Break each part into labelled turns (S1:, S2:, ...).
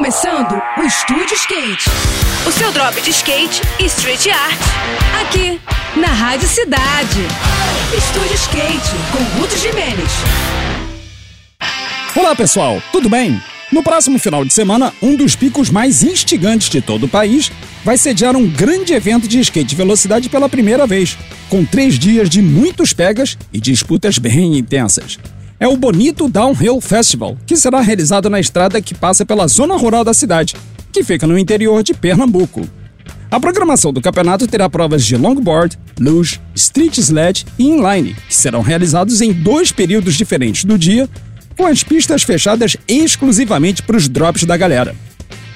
S1: começando o Estúdio Skate.
S2: O seu drop de skate e street art.
S1: Aqui, na Rádio Cidade. Estúdio Skate, com Ruth Jimenez.
S3: Olá pessoal, tudo bem? No próximo final de semana, um dos picos mais instigantes de todo o país vai sediar um grande evento de skate velocidade pela primeira vez, com três dias de muitos pegas e disputas bem intensas. É o Bonito Downhill Festival, que será realizado na estrada que passa pela zona rural da cidade, que fica no interior de Pernambuco. A programação do campeonato terá provas de longboard, luge, street sled e inline, que serão realizados em dois períodos diferentes do dia com as pistas fechadas exclusivamente para os drops da galera.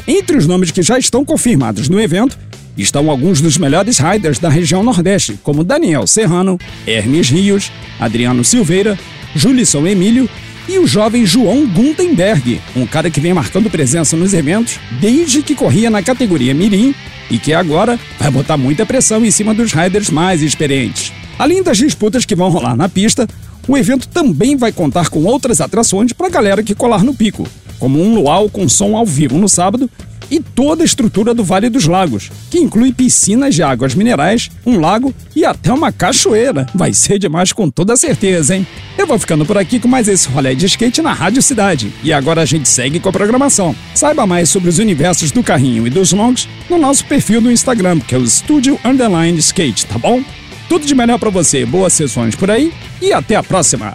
S3: Entre os nomes que já estão confirmados no evento estão alguns dos melhores riders da região Nordeste, como Daniel Serrano, Hermes Rios, Adriano Silveira, Julisson Emílio e o jovem João Guntenberg, um cara que vem marcando presença nos eventos desde que corria na categoria Mirim e que agora vai botar muita pressão em cima dos riders mais experientes. Além das disputas que vão rolar na pista, o evento também vai contar com outras atrações para a galera que colar no pico, como um luau com som ao vivo no sábado e toda a estrutura do Vale dos Lagos, que inclui piscinas de águas minerais, um lago e até uma cachoeira. Vai ser demais com toda certeza, hein? Eu vou ficando por aqui com mais esse rolê de skate na Rádio Cidade. E agora a gente segue com a programação. Saiba mais sobre os universos do carrinho e dos longs no nosso perfil no Instagram, que é o Studio Underline Skate, tá bom? Tudo de melhor para você, boas sessões por aí e até a próxima.